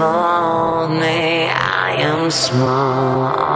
unfold me. I am small.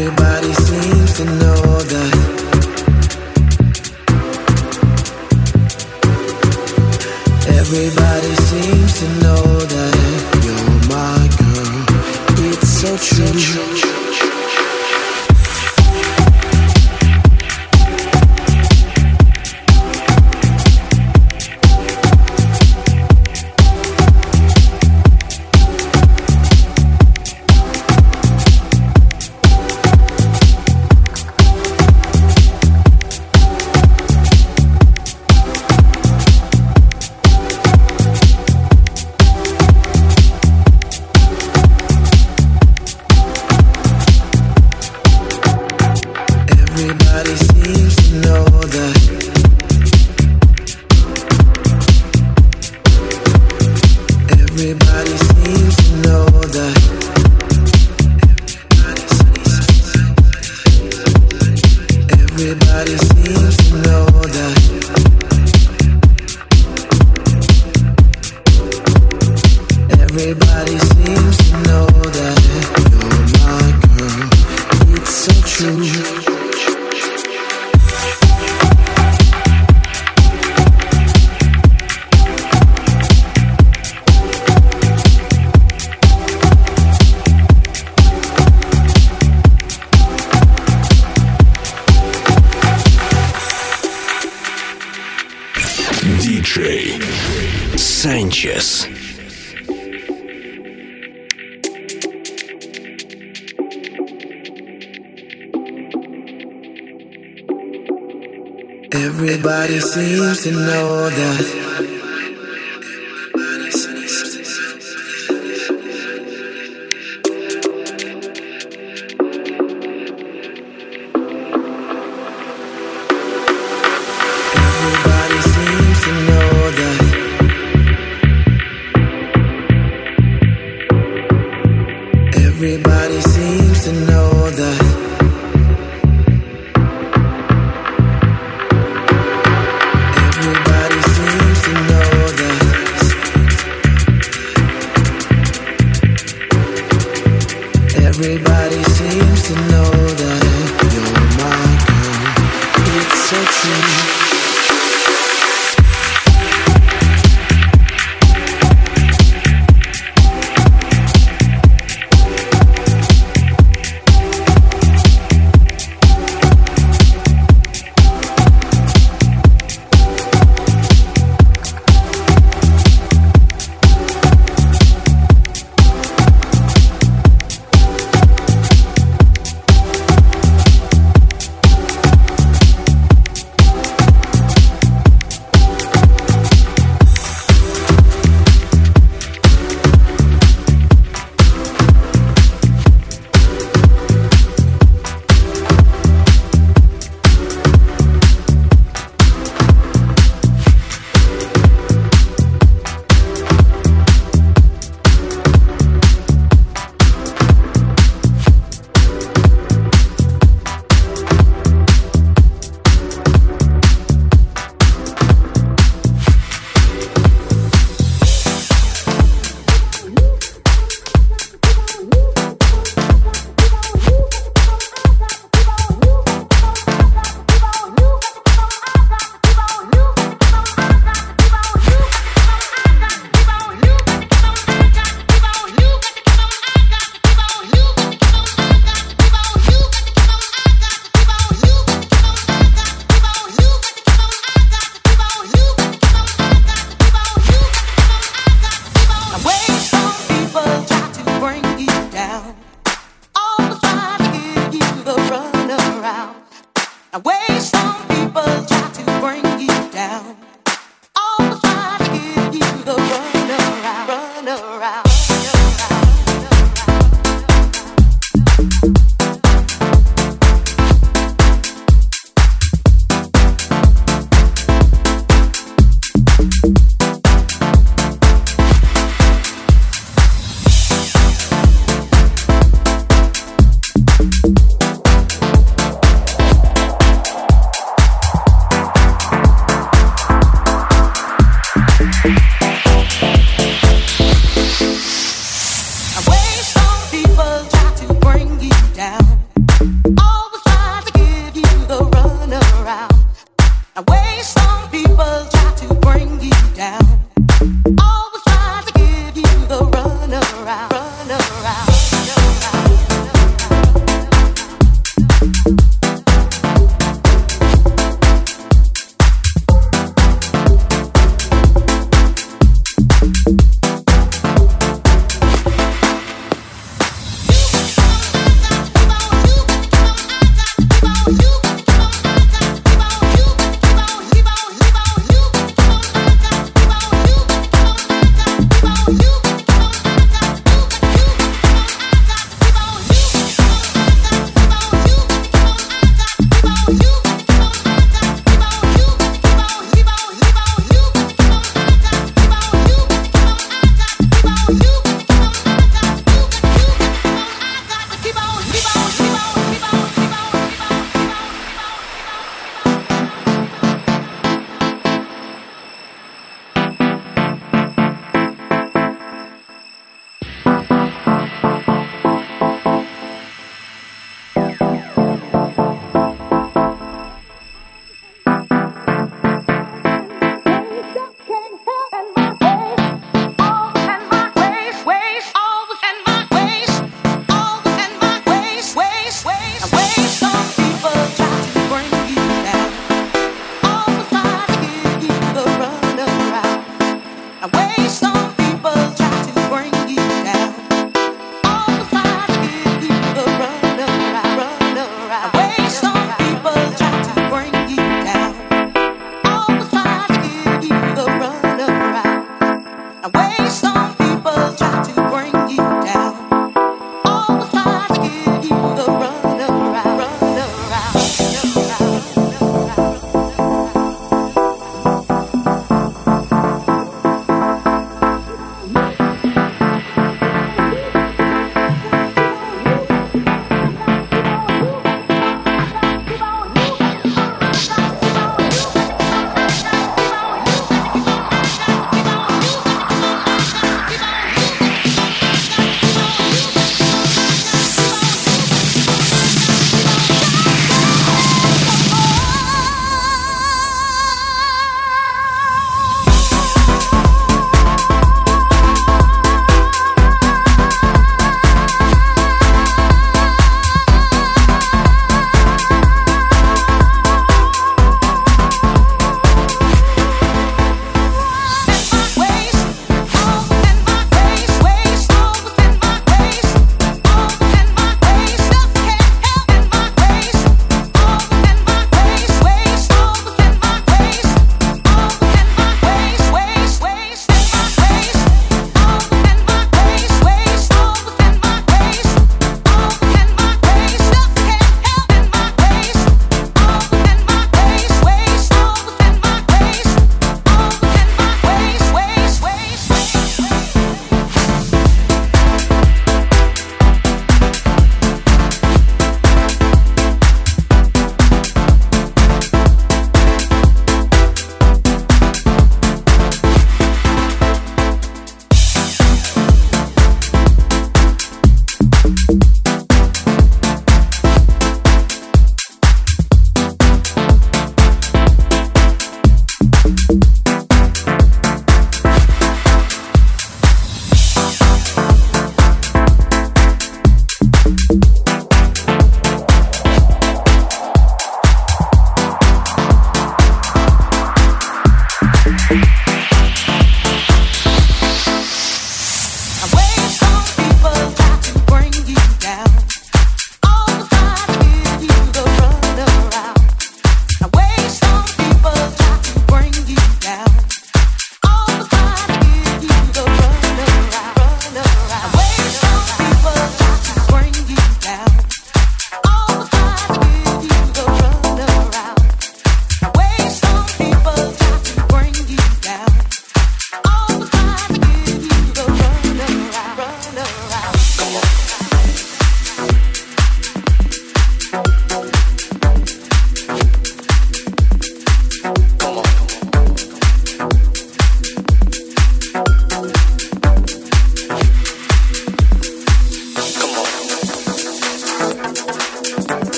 Everybody seems to know that Everybody Everybody seems to know that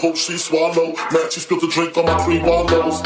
the hoe she swallow. Man, she spilled the drink on my three wallows.